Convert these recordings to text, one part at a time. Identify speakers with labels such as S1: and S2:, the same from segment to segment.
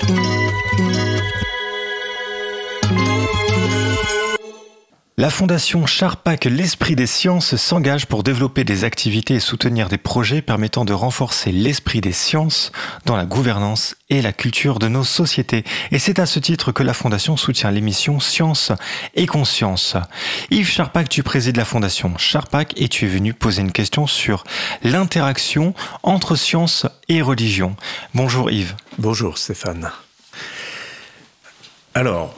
S1: Thank you. La fondation Charpac L'Esprit des Sciences s'engage pour développer des activités et soutenir des projets permettant de renforcer l'esprit des sciences dans la gouvernance et la culture de nos sociétés. Et c'est à ce titre que la fondation soutient l'émission Science et Conscience. Yves Charpac, tu présides la fondation Charpac et tu es venu poser une question sur l'interaction entre science et religion. Bonjour Yves.
S2: Bonjour Stéphane. Alors,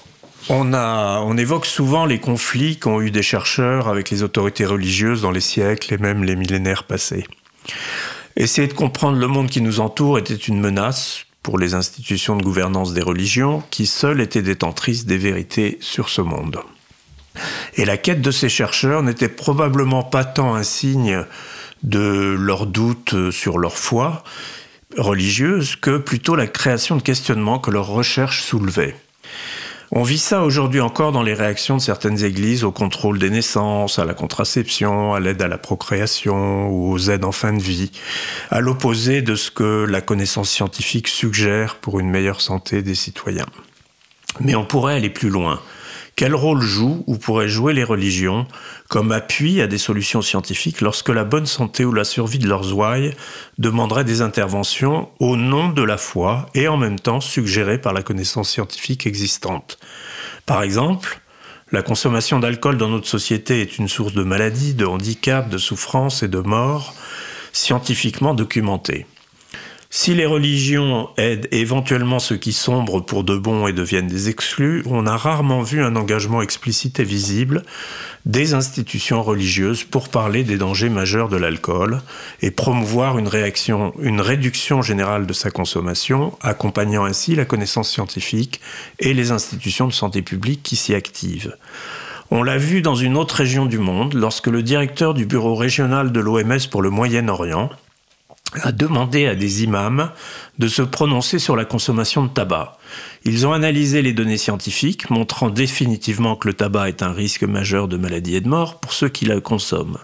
S2: on, évoque souvent les conflits qu'ont eu des chercheurs avec les autorités religieuses dans les siècles et même les millénaires passés. Essayer de comprendre le monde qui nous entoure était une menace pour les institutions de gouvernance des religions qui seules étaient détentrices des vérités sur ce monde. Et la quête de ces chercheurs n'était probablement pas tant un signe de leur doute sur leur foi religieuse que plutôt la création de questionnements que leurs recherches soulevaient. On vit ça aujourd'hui encore dans les réactions de certaines églises au contrôle des naissances, à la contraception, à l'aide à la procréation ou aux aides en fin de vie, à l'opposé de ce que la connaissance scientifique suggère pour une meilleure santé des citoyens. Mais on pourrait aller plus loin quel rôle jouent ou pourraient jouer les religions comme appui à des solutions scientifiques lorsque la bonne santé ou la survie de leurs ouailles demanderait des interventions au nom de la foi et en même temps suggérées par la connaissance scientifique existante? Par exemple, la consommation d'alcool dans notre société est une source de maladies, de handicaps, de souffrances et de morts scientifiquement documentée. Si les religions aident éventuellement ceux qui sombrent pour de bon et deviennent des exclus, on a rarement vu un engagement explicite et visible des institutions religieuses pour parler des dangers majeurs de l'alcool et promouvoir une, réaction, une réduction générale de sa consommation, accompagnant ainsi la connaissance scientifique et les institutions de santé publique qui s'y activent. On l'a vu dans une autre région du monde lorsque le directeur du bureau régional de l'OMS pour le Moyen-Orient a demandé à des imams de se prononcer sur la consommation de tabac. Ils ont analysé les données scientifiques montrant définitivement que le tabac est un risque majeur de maladie et de mort pour ceux qui la consomment.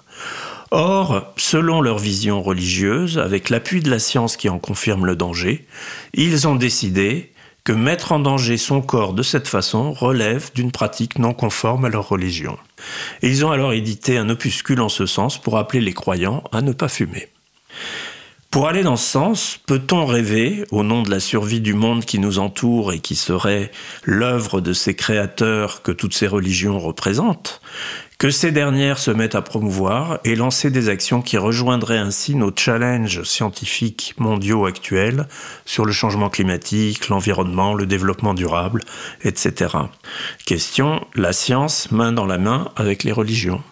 S2: Or, selon leur vision religieuse, avec l'appui de la science qui en confirme le danger, ils ont décidé que mettre en danger son corps de cette façon relève d'une pratique non conforme à leur religion. Ils ont alors édité un opuscule en ce sens pour appeler les croyants à ne pas fumer. Pour aller dans ce sens, peut-on rêver, au nom de la survie du monde qui nous entoure et qui serait l'œuvre de ces créateurs que toutes ces religions représentent, que ces dernières se mettent à promouvoir et lancer des actions qui rejoindraient ainsi nos challenges scientifiques mondiaux actuels sur le changement climatique, l'environnement, le développement durable, etc. Question, la science main dans la main avec les religions.